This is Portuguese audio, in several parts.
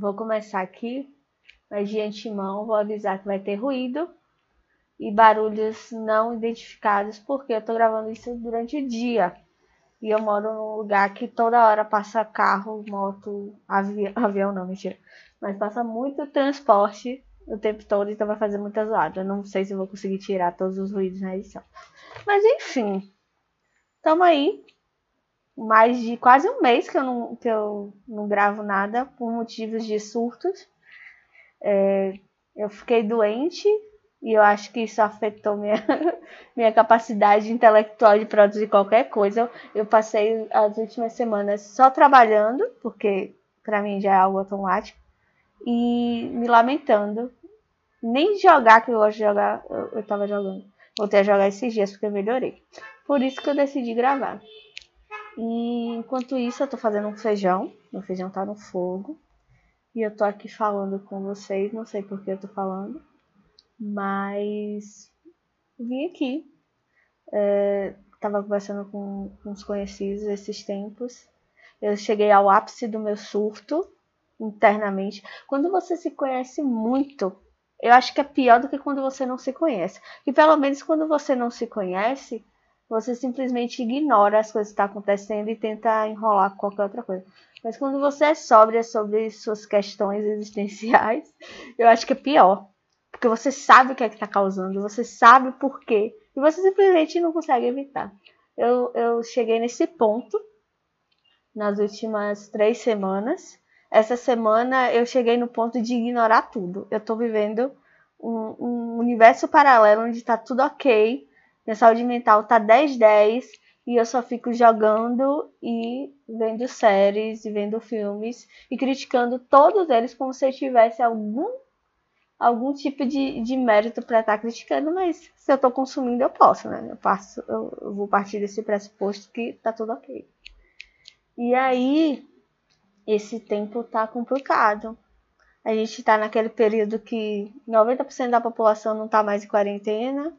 vou começar aqui, mas de antemão vou avisar que vai ter ruído e barulhos não identificados, porque eu tô gravando isso durante o dia. E eu moro num lugar que toda hora passa carro, moto, avi avião não, mentira. Mas passa muito transporte o tempo todo, então vai fazer muita zoada. Eu não sei se vou conseguir tirar todos os ruídos na edição. Mas enfim, tamo aí. Mais de quase um mês que eu não, que eu não gravo nada por motivos de surtos. É, eu fiquei doente e eu acho que isso afetou minha, minha capacidade intelectual de produzir qualquer coisa. Eu, eu passei as últimas semanas só trabalhando, porque para mim já é algo automático, e me lamentando. Nem jogar, que eu gosto de jogar, eu, eu tava jogando. Voltei a jogar esses dias porque eu melhorei. Por isso que eu decidi gravar. E enquanto isso, eu tô fazendo um feijão. Meu feijão tá no fogo. E eu tô aqui falando com vocês. Não sei por que eu tô falando. Mas vim aqui. É, tava conversando com, com os conhecidos esses tempos. Eu cheguei ao ápice do meu surto internamente. Quando você se conhece muito, eu acho que é pior do que quando você não se conhece. E pelo menos quando você não se conhece, você simplesmente ignora as coisas que estão tá acontecendo e tenta enrolar com qualquer outra coisa. Mas quando você é sóbria sobre suas questões existenciais, eu acho que é pior. Porque você sabe o que é que está causando, você sabe por quê. E você simplesmente não consegue evitar. Eu, eu cheguei nesse ponto nas últimas três semanas. Essa semana eu cheguei no ponto de ignorar tudo. Eu estou vivendo um, um, universo paralelo onde está tudo ok. Minha saúde mental está 10-10 e eu só fico jogando e vendo séries e vendo filmes e criticando todos eles como se eu tivesse algum algum tipo de, de mérito para estar tá criticando, mas se eu estou consumindo, eu posso, né? Eu, passo, eu, vou partir desse pressuposto que tá tudo ok. E aí, esse tempo tá complicado. A gente está naquele período que 90% da população não está mais em quarentena,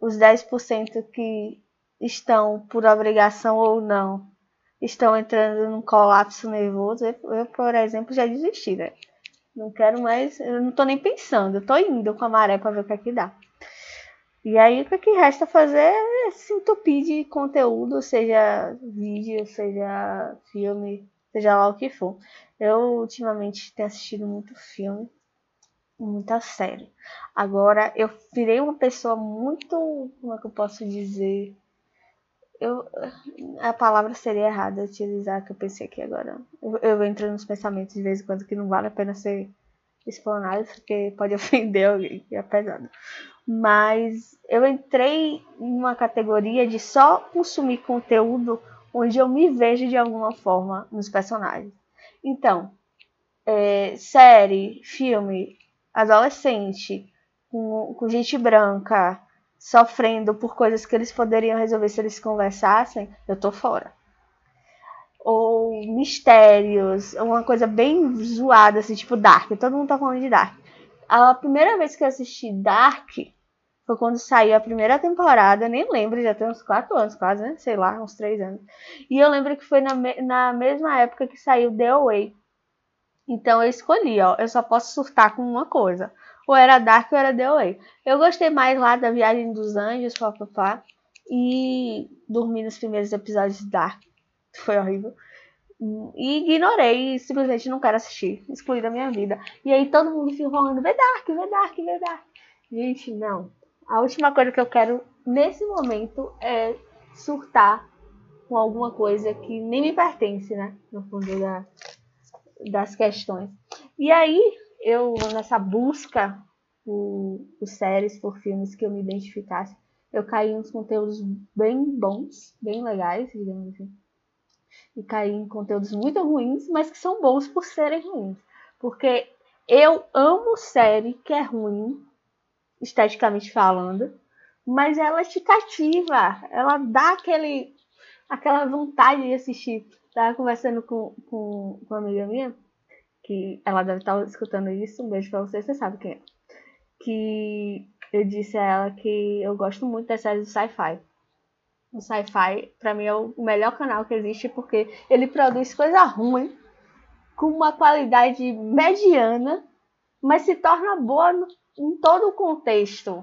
os 10% que estão por obrigação ou não estão entrando num colapso nervoso. Eu, por exemplo, já desisti, né? Não quero mais, eu não tô nem pensando, eu tô indo com a maré para ver o que é que dá. E aí o é que resta fazer é se entupir de conteúdo, seja vídeo, seja filme, seja lá o que for. Eu ultimamente tenho assistido muito filme, muita série. Agora eu virei uma pessoa muito, como é que eu posso dizer? Eu, a palavra seria errada utilizar que eu pensei aqui agora. Eu, eu entro nos pensamentos de vez em quando que não vale a pena ser explanado, porque pode ofender alguém, é pesado. Mas eu entrei em uma categoria de só consumir conteúdo onde eu me vejo de alguma forma nos personagens. Então, é, série, filme, adolescente, com, com gente branca, sofrendo por coisas que eles poderiam resolver se eles conversassem, eu tô fora. Ou mistérios, uma coisa bem zoada, assim, tipo Dark. Todo mundo tá falando de Dark. A primeira vez que eu assisti Dark foi quando saiu a primeira temporada, nem lembro, já tem uns 4 anos quase, né? Sei lá, uns 3 anos. E eu lembro que foi na, me na mesma época que saiu The Away. Então eu escolhi, ó, eu só posso surtar com uma coisa ou era Dark ou era The Way. Eu gostei mais lá da Viagem dos Anjos, papapá, e dormi nos primeiros episódios de Dark. Foi horrível. E ignorei, simplesmente não quero assistir. Excluí da minha vida. E aí todo mundo fica falando, vê Dark, vê Dark, vê Dark. Gente, não. A última coisa que eu quero nesse momento é surtar com alguma coisa que nem me pertence, né? No fundo da, das questões. E aí, eu, nessa busca por, por séries, por filmes que eu me identificasse, eu caí em uns conteúdos bem bons, bem legais, digamos assim. E caí em conteúdos muito ruins, mas que são bons por serem ruins. Porque eu amo série que é ruim, esteticamente falando, mas ela te cativa, ela dá aquele, aquela vontade de assistir. Tava conversando com, com, com uma amiga minha que ela deve estar escutando isso, um beijo pra você, você sabe quem é. Que eu disse a ela que eu gosto muito das séries do sci-fi. O sci-fi, pra mim, é o melhor canal que existe porque ele produz coisa ruim com uma qualidade mediana, mas se torna boa no, em todo o contexto.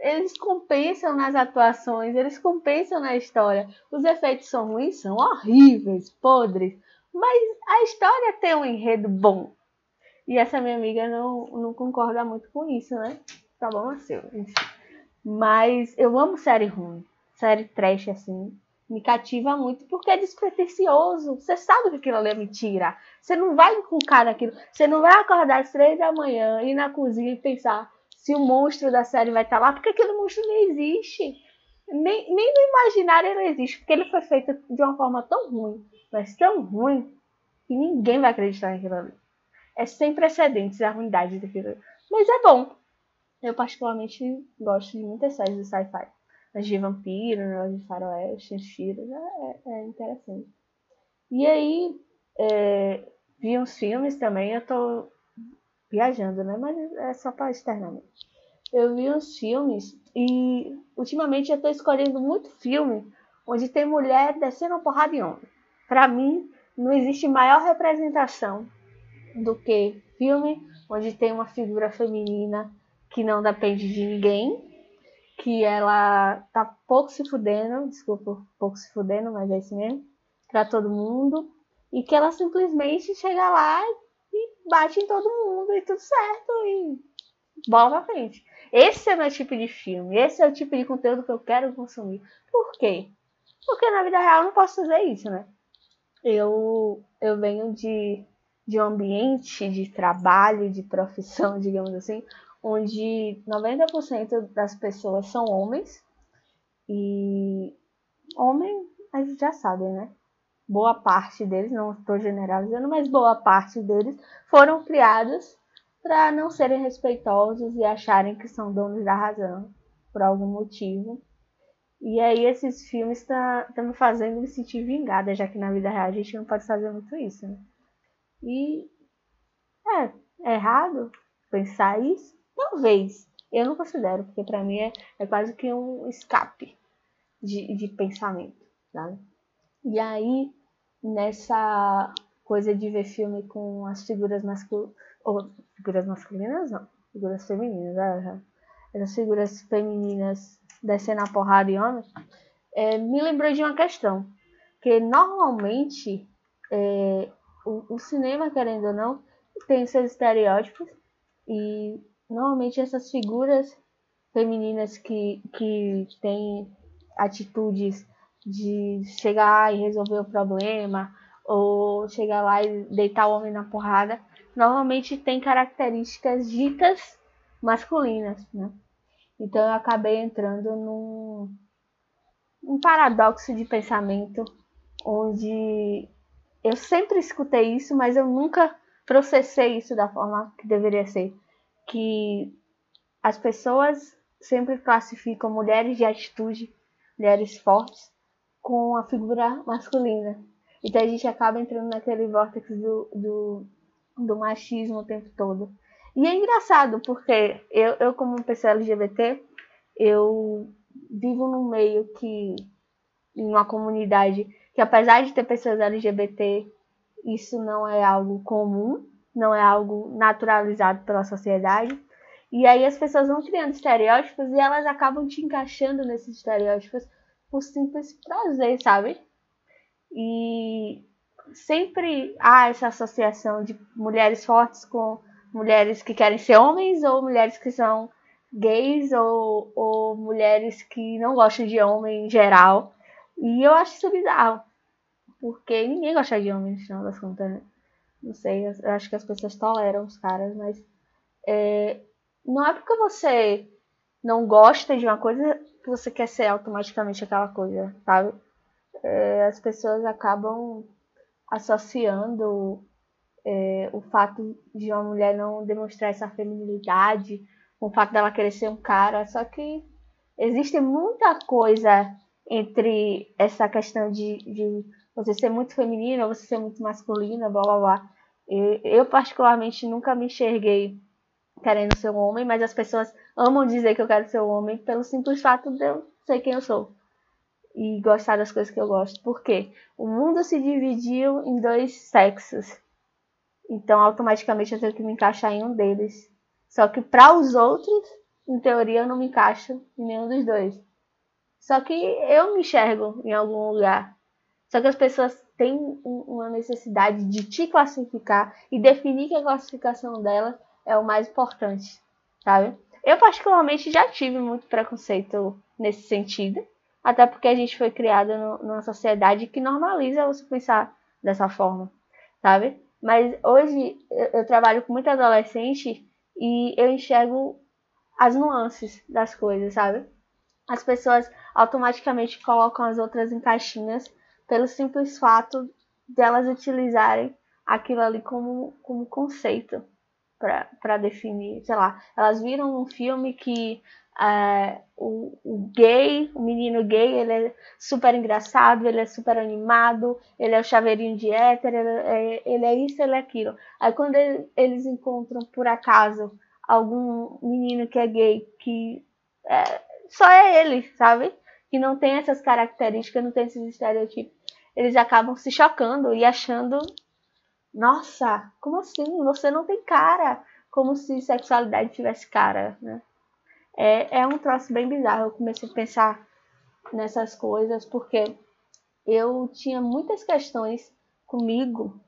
Eles compensam nas atuações, eles compensam na história. Os efeitos são ruins, são horríveis, podres, mas a história tem um enredo bom. E essa minha amiga não, não concorda muito com isso, né? Problema seu. Mas eu amo série ruim, série trash assim me cativa muito porque é despretensioso. Você sabe que aquilo ali é mentira. Você não vai encucar naquilo. Você não vai acordar às três da manhã, ir na cozinha e pensar se o monstro da série vai estar lá, porque aquele monstro não existe. Nem, nem no imaginário ele existe, porque ele foi feito de uma forma tão ruim, mas tão ruim, que ninguém vai acreditar naquilo ali. É sem precedentes a ruindade daquilo ali. Mas é bom. Eu particularmente gosto de muitas séries de sci-fi as de vampiro, as de faroeste, as tiras, é, é, interessante. E aí, é, vi uns filmes também, eu tô viajando, né? Mas é só para externamente. Eu vi uns filmes e ultimamente eu tô escolhendo muito filme onde tem mulher descendo a porrada de homem. Para mim, não existe maior representação do que filme onde tem uma figura feminina que não depende de ninguém que ela tá pouco se fudendo, desculpa, pouco se fudendo, mas é isso mesmo, pra todo mundo, e que ela simplesmente chega lá e bate em todo mundo e tudo certo e bola pra frente. Esse é o meu tipo de filme, esse é o tipo de conteúdo que eu quero consumir. Por quê? Porque na vida real eu não posso fazer isso, né? Eu, eu venho de, de um ambiente de trabalho, de profissão, digamos assim, onde 90% das pessoas são homens e homem a gente já sabe, né? Boa parte deles, não estou generalizando, mas boa parte deles foram criados para não serem respeitosos e acharem que são donos da razão por algum motivo. E aí esses filmes estão tá, me fazendo me sentir vingada, já que na vida real a gente não pode fazer muito isso, né? E é, é errado pensar isso, Talvez. Eu não considero, porque para mim é, é, quase que um escape de, de pensamento, sabe? E aí, nessa coisa de ver filme com as figuras masculinas. Ou figuras masculinas não, figuras femininas, né? essas figuras femininas descendo a porrada de homem, é, me lembrou de uma questão. Que normalmente é, o, o cinema, querendo ou não, tem seus estereótipos e Normalmente essas figuras femininas que, que têm atitudes de chegar e resolver o problema, ou chegar lá e deitar o homem na porrada, normalmente tem características ditas masculinas, né? Então eu acabei entrando num um paradoxo de pensamento onde eu sempre escutei isso, mas eu nunca processei isso da forma que deveria ser que as pessoas sempre classificam mulheres de atitude, mulheres fortes, com a figura masculina. Então a gente acaba entrando naquele vórtex do, do, do machismo o tempo todo. E é engraçado, porque eu, eu como pessoa LGBT, eu vivo num meio que, em uma comunidade, que apesar de ter pessoas LGBT, isso não é algo comum, não é algo naturalizado pela sociedade. E aí as pessoas vão criando estereótipos e elas acabam te encaixando nesses estereótipos por simples prazer, sabe? E sempre há essa associação de mulheres fortes com mulheres que querem ser homens ou mulheres que são gays ou, ou mulheres que não gostam de homem em geral. E eu acho isso bizarro. Porque ninguém gosta de homem no final das contas, né? Não sei, eu acho que as pessoas toleram os caras, mas é, não é porque você não gosta de uma coisa que você quer ser automaticamente aquela coisa, sabe? É, as pessoas acabam associando é, o fato de uma mulher não demonstrar essa feminilidade com o fato dela querer ser um cara, só que existe muita coisa entre essa questão de, de você ser muito feminina, você ser muito masculina, blá blá blá. Eu, particularmente, nunca me enxerguei querendo ser um homem, mas as pessoas amam dizer que eu quero ser um homem pelo simples fato de eu ser quem eu sou e gostar das coisas que eu gosto. Por quê? O mundo se dividiu em dois sexos. Então, automaticamente eu tenho que me encaixar em um deles. Só que para os outros, em teoria, eu não me encaixo em nenhum dos dois. Só que eu me enxergo em algum lugar. Só que as pessoas têm uma necessidade de te classificar e definir que a classificação dela é o mais importante, sabe? Eu particularmente já tive muito preconceito nesse sentido, até porque a gente foi criada numa sociedade que normaliza você pensar dessa forma, sabe? Mas hoje eu, trabalho com muita adolescente e eu enxergo as nuances das coisas, sabe? As pessoas automaticamente colocam as outras em caixinhas pelo simples fato delas de utilizarem aquilo ali como, como conceito para definir, sei lá, elas viram um filme que é, o, o, gay, o menino gay, ele é super engraçado, ele é super animado, ele é o chaveirinho de hétero, ele é, ele é isso, ele é aquilo. Aí quando ele, eles encontram, por acaso, algum menino que é gay, que é, só é ele, sabe? Que não tem essas características, não tem esses estereotipos, eles acabam se chocando e achando nossa, como assim? Você não tem cara. Como se sexualidade tivesse cara, né? É, é um troço bem bizarro. Eu comecei a pensar nessas coisas porque eu tinha muitas questões comigo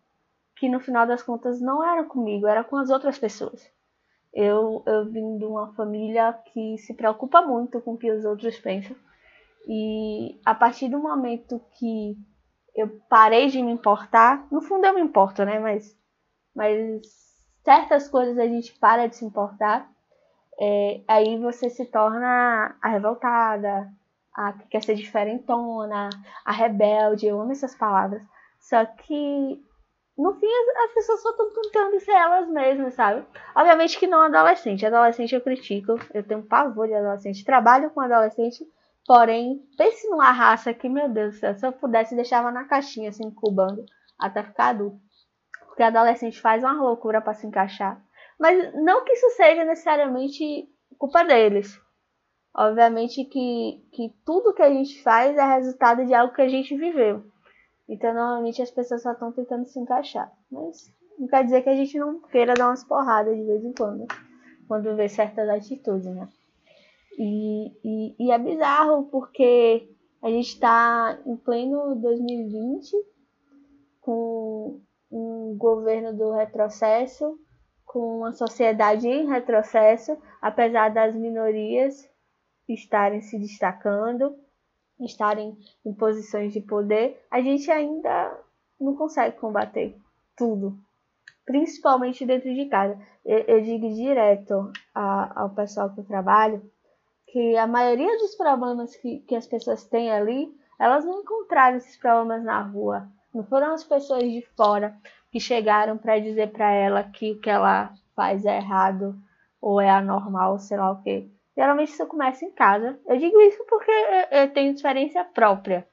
que no final das contas não eram comigo, era com as outras pessoas. Eu, eu vim de uma família que se preocupa muito com o que os outros pensam. E a partir do momento que eu parei de me importar. No fundo eu me importo, né? Mas, mas certas coisas a gente para de se importar. É, aí você se torna a revoltada, a que quer ser diferentona, a rebelde. Eu amo essas palavras. Só que no fim as, pessoas só estão tentando ser elas mesmas, sabe? Obviamente que não adolescente. Adolescente eu critico. Eu tenho pavor de adolescente. Trabalho com adolescente Porém, pense numa raça que, meu Deus do céu, se eu pudesse, deixava na caixinha, assim, incubando, até ficar adulto. Porque adolescente faz uma loucura para se encaixar. Mas não que isso seja necessariamente culpa deles. Obviamente que, que tudo que a gente faz é resultado de algo que a gente viveu. Então, normalmente as pessoas só estão tentando se encaixar. Mas não quer dizer que a gente não queira dar umas porradas de vez em quando. Quando vê certas atitudes, né? E, e, e é bizarro porque a gente está em pleno 2020 com um governo do retrocesso, com uma sociedade em retrocesso, apesar das minorias estarem se destacando, estarem em posições de poder, a gente ainda não consegue combater tudo, principalmente dentro de casa. Eu, eu digo direto a, ao pessoal que eu trabalho que a maioria dos problemas que, que as pessoas têm ali, elas não encontraram esses problemas na rua. Não foram as pessoas de fora que chegaram para dizer para ela que o que ela faz é errado ou é anormal, sei lá o quê. Geralmente isso começa em casa. Eu digo isso porque eu tenho experiência própria.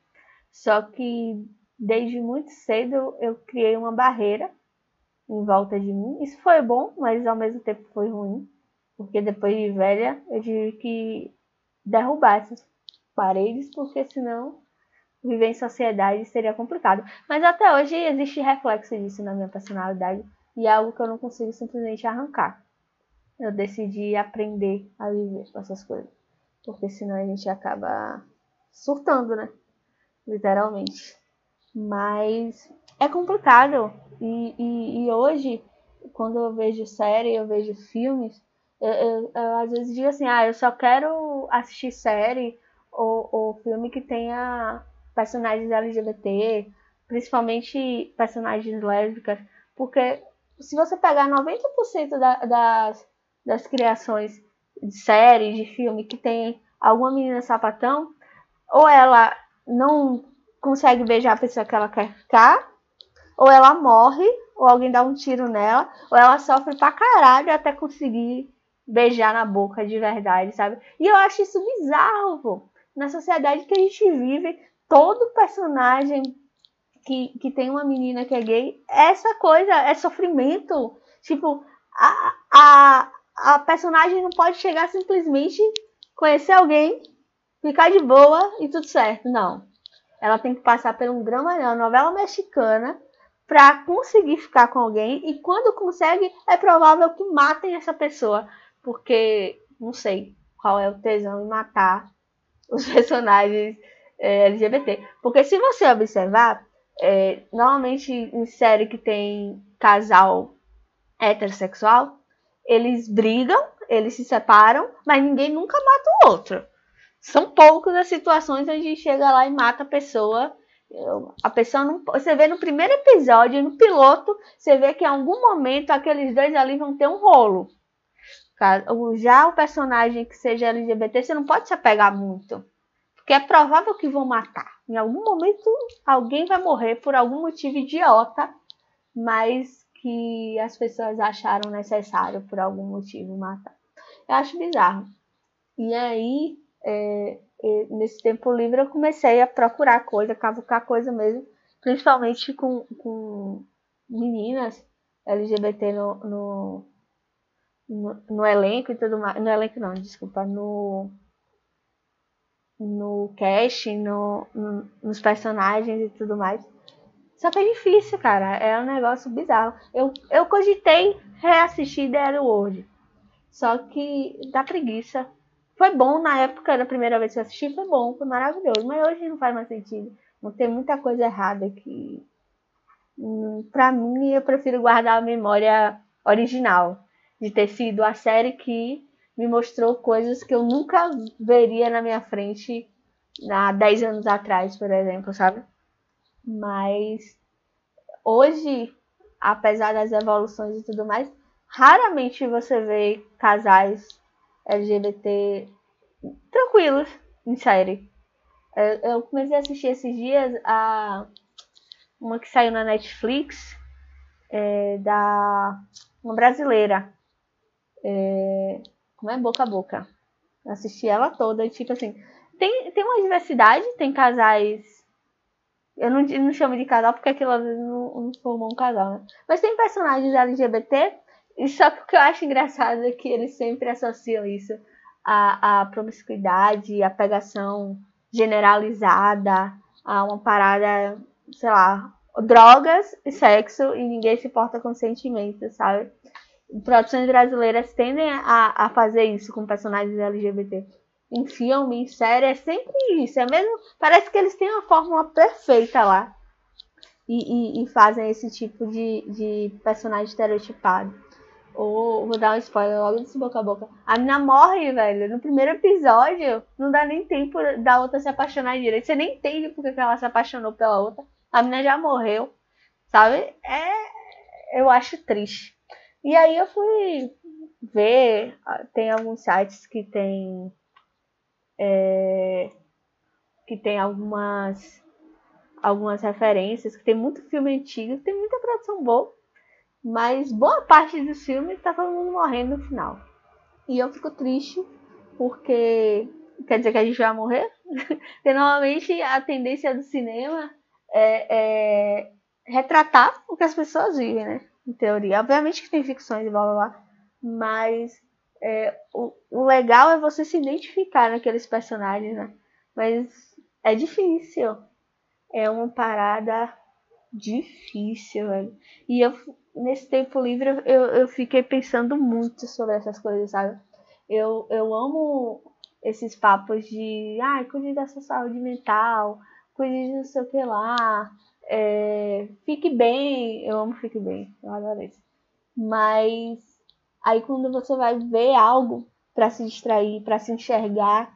Só que desde muito cedo eu criei uma barreira em volta de mim. Isso foi bom, mas ao mesmo tempo foi ruim. Porque depois de velha, eu tive que derrubar essas paredes, porque senão viver em sociedade seria complicado. Mas até hoje existe reflexo disso na minha personalidade e é algo que eu não consigo simplesmente arrancar. Eu decidi aprender a viver com essas coisas, porque senão a gente acaba surtando, né? Literalmente. Mas é complicado. E, e, e hoje, quando eu vejo série, eu vejo filmes, eu, eu, eu, às vezes digo assim, ah, eu só quero assistir série ou, ou filme que tenha personagens LGBT, principalmente personagens lésbicas, porque se você pegar 90% da, das, das criações de série, de filme que tem alguma menina sapatão, ou ela não consegue beijar a pessoa que ela quer ficar, ou ela morre, ou alguém dá um tiro nela, ou ela sofre pra caralho até conseguir beijar na boca de verdade, sabe? E eu acho isso bizarro, pô. Na sociedade que a gente vive, todo personagem que, que tem uma menina que é gay, essa coisa é sofrimento. Tipo, a, a, a personagem não pode chegar simplesmente conhecer alguém, ficar de boa e tudo certo. Não. Ela tem que passar por um não, novela mexicana, para conseguir ficar com alguém e quando consegue é provável que matem essa pessoa, porque não sei qual é o tesão em matar os personagens é, LGBT. Porque se você observar, é, normalmente em série que tem casal heterossexual, eles brigam, eles se separam, mas ninguém nunca mata o outro. São poucas as situações onde chega lá e mata a pessoa a pessoa não. Você vê no primeiro episódio, no piloto, você vê que em algum momento aqueles dois ali vão ter um rolo. Já o personagem que seja LGBT, você não pode se apegar muito. Porque é provável que vão matar. Em algum momento alguém vai morrer por algum motivo idiota, mas que as pessoas acharam necessário por algum motivo matar. Eu acho bizarro. E aí, é, nesse tempo livre eu comecei a procurar coisa, cavucar coisa mesmo, principalmente com, com meninas LGBT no, no, no, no elenco e tudo mais. No elenco não, desculpa, no no cast, no, no, nos personagens e tudo mais. Só que é difícil, cara. É um negócio bizarro. Eu, eu cogitei reassistir The World. Só que dá preguiça. Foi bom na época, da primeira vez que eu assisti, foi bom, foi maravilhoso. Mas hoje não faz mais sentido. Não tem muita coisa errada que. Pra mim, eu prefiro guardar a memória original. De ter sido a série que me mostrou coisas que eu nunca veria na minha frente há 10 anos atrás, por exemplo, sabe? Mas hoje, apesar das evoluções e tudo mais, raramente você vê casais LGBT tranquilos em série. Eu comecei a assistir esses dias a uma que saiu na Netflix é, da uma brasileira. É, como é boca a boca. Assisti ela toda e tipo assim, tem, tem uma diversidade, tem casais. Eu não, não chamo de casal porque aquilo não, não formou um casal, né? Mas tem personagens LGBT e só que o que eu acho engraçado é que eles sempre associam isso à, à promiscuidade, à pegação generalizada, a uma parada, sei lá, drogas e sexo e ninguém se importa com sentimentos, sabe? Produções brasileiras tendem a, a fazer isso com personagens LGBT. Em filme, em série, é sempre isso. É mesmo. Parece que eles têm uma fórmula perfeita lá. E, e, e fazem esse tipo de, de personagem estereotipado. Ou vou dar um spoiler logo desse boca a boca. A menina morre, velho. No primeiro episódio, não dá nem tempo da outra se apaixonar direito. Você nem entende porque que ela se apaixonou pela outra. A menina já morreu. Sabe? É. Eu acho triste. E aí eu fui ver. Tem alguns sites que tem. É, que tem algumas algumas referências, que tem muito filme antigo, tem muita produção boa. Mas boa parte dos filmes tá todo mundo morrendo no final. E eu fico triste porque quer dizer que a gente vai morrer? porque normalmente a tendência do cinema é, é, retratar o que as pessoas vivem, né? Em teoria. Obviamente que tem ficções e blá blá blá. Mas é, o, o legal é você se identificar naqueles personagens, né? Mas é difícil. É uma parada difícil, velho. E eu nesse tempo livre eu, eu fiquei pensando muito sobre essas coisas, sabe? Eu, eu amo esses papos de ai, ah, cuide da sua saúde mental, cuide de não sei o que lá, é, fique bem, eu amo fique bem, eu adoro isso. Mas aí quando você vai ver algo para se distrair, para se enxergar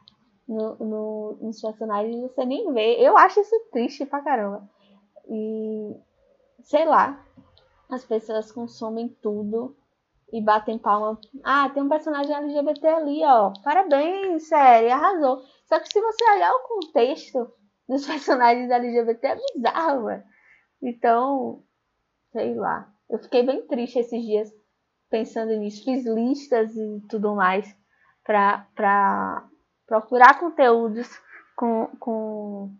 no, no, nos personagens, você nem vê. Eu acho isso triste pra caramba. E sei lá, as pessoas consomem tudo e batem palma. Ah, tem um personagem LGBT ali, ó. Parabéns, série, arrasou. Só que se você olhar o contexto dos personagens LGBT, é bizarro, velho. Então, sei lá. Eu fiquei bem triste esses dias pensando nisso. Fiz listas e tudo mais pra, pra procurar conteúdos com, com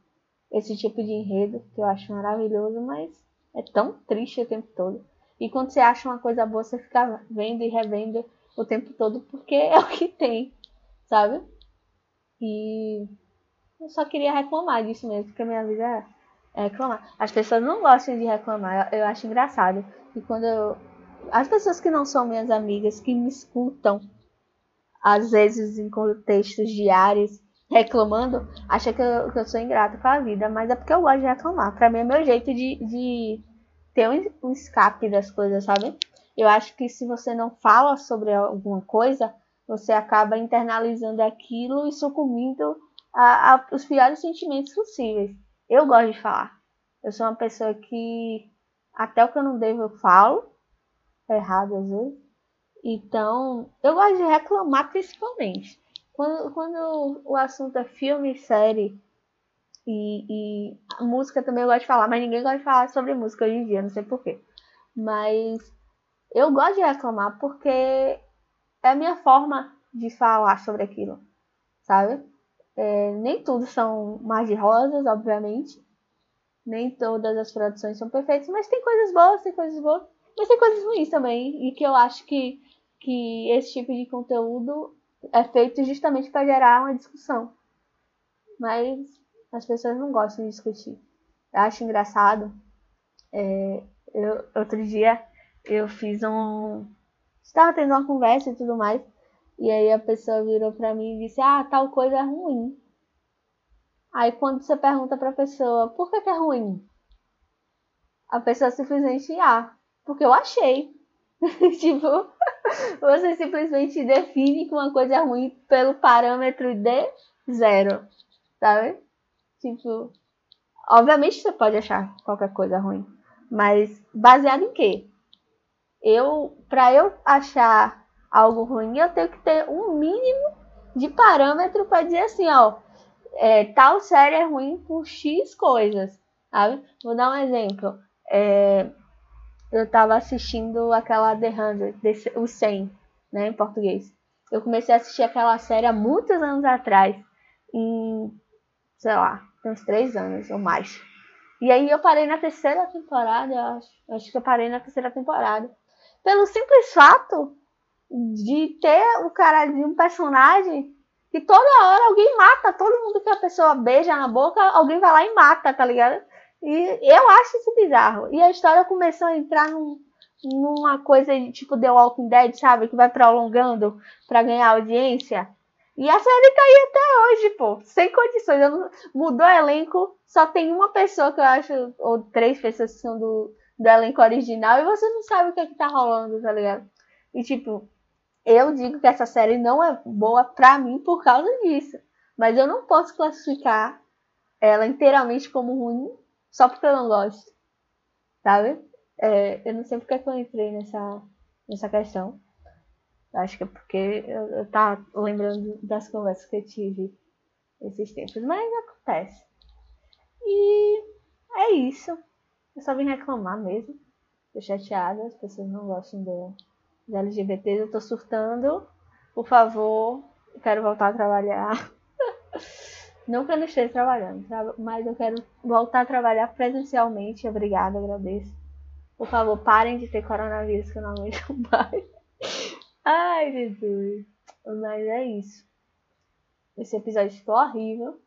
esse tipo de enredo, que eu acho maravilhoso, mas é tão triste o tempo todo. E quando você acha uma coisa boa, você fica vendo e revendo o tempo todo, porque é o que tem, sabe? E eu só queria reclamar disso mesmo, porque a minha vida É reclamar. As pessoas não gostam de reclamar, eu, eu acho engraçado. E quando eu. As pessoas que não são minhas amigas, que me escutam, às vezes em contextos diários, reclamando, acha que eu, que eu sou ingrata com a vida, mas é porque eu gosto de reclamar. Pra mim é meu jeito de, de ter um, um escape das coisas, sabe? Eu acho que se você não fala sobre alguma coisa, você acaba internalizando aquilo e sucumbindo a, a, os piores sentimentos possíveis. Eu gosto de falar. Eu sou uma pessoa que até o que eu não devo eu falo. É errado às vezes. Então, eu gosto de reclamar principalmente. Quando, quando o assunto é filme, série e, e música também eu gosto de falar, mas ninguém gosta de falar sobre música hoje em dia, não sei porquê. Mas eu gosto de reclamar porque é a minha forma de falar sobre aquilo, sabe? É, nem tudo são mais de rosas, obviamente. Nem todas as produções são perfeitas, mas tem coisas boas, tem coisas boas, mas tem coisas ruins também. E que eu acho que, que esse tipo de conteúdo é feito justamente para gerar uma discussão. Mas as pessoas não gostam de discutir. Eu acho engraçado. É, eu, outro dia eu fiz um. Estava tendo uma conversa e tudo mais. E aí a pessoa virou pra mim e disse: Ah, tal coisa é ruim. Aí quando você pergunta pra pessoa por que, que é ruim, a pessoa simplesmente ah, porque eu achei. tipo, você simplesmente define que uma coisa é ruim pelo parâmetro de zero, sabe? Tipo, obviamente você pode achar qualquer coisa ruim, mas baseado em quê? eu, para eu achar algo ruim, eu tenho que ter um mínimo de parâmetro para dizer assim, ó, é, tal série é ruim por X coisas, sabe? Vou dar um exemplo. É, eu estava assistindo aquela The 100, o 100, né, em português. Eu comecei a assistir aquela série há muitos anos atrás, em, sei lá, uns três anos ou mais. E aí eu parei na terceira temporada, acho, acho que eu parei na terceira temporada pelo simples fato de ter o cara de um personagem que toda hora alguém mata, todo mundo que a pessoa beija na boca, alguém vai lá e mata, tá ligado? E eu acho isso bizarro. E a história começou a entrar num, numa coisa de tipo The Walking Dead, sabe? Que vai prolongando para ganhar audiência. E a série tá aí até hoje, pô. Sem condições. Não... Mudou o elenco. Só tem uma pessoa que eu acho, ou três pessoas que são do, do elenco original e você não sabe o que, é que tá rolando, tá ligado? E tipo, eu digo que essa série não é boa pra mim por causa disso. Mas eu não posso classificar ela inteiramente como ruim só porque eu não gosto. Sabe? É, eu não sei porque que eu entrei nessa, nessa questão. Acho que é porque eu, eu tava lembrando das conversas que eu tive esses tempos. Mas acontece. E é isso. Eu só vim reclamar mesmo. Tô chateada, as pessoas não gostam do, dos LGBTs. Eu tô surtando. Por favor, quero voltar a trabalhar. eu não esteja trabalhando, mas eu quero voltar a trabalhar presencialmente. Obrigada, agradeço. Por favor, parem de ter coronavírus que eu não aguento mais. Ai, Jesus. Mas é isso. Esse episódio ficou horrível.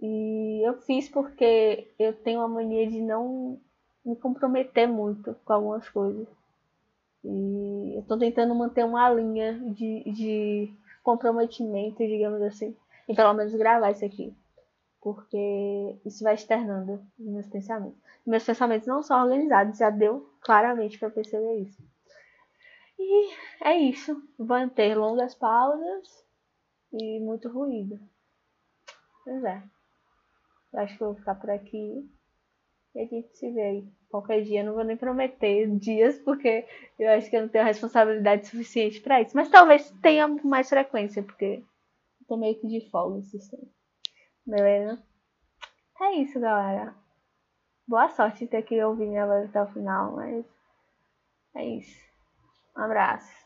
E eu fiz porque eu tenho a mania de não me comprometer muito com algumas coisas. E eu tô tentando manter uma linha de, de comprometimento, digamos assim. E pelo menos gravar isso aqui. Porque isso vai externando os meus pensamentos. Meus pensamentos não são organizados, já deu claramente para perceber isso. E é isso. Vão ter longas pausas e muito ruído. Pois é. Eu acho que eu vou ficar por aqui. E a gente se vê aí. Qualquer dia, não vou nem prometer dias, porque eu acho que eu não tenho responsabilidade suficiente para isso. Mas talvez tenha mais frequência, porque eu tô meio que de folga esses. Beleza? É isso, galera. Boa sorte ter que ouvir minha voz até o final, mas é isso. Um abraço.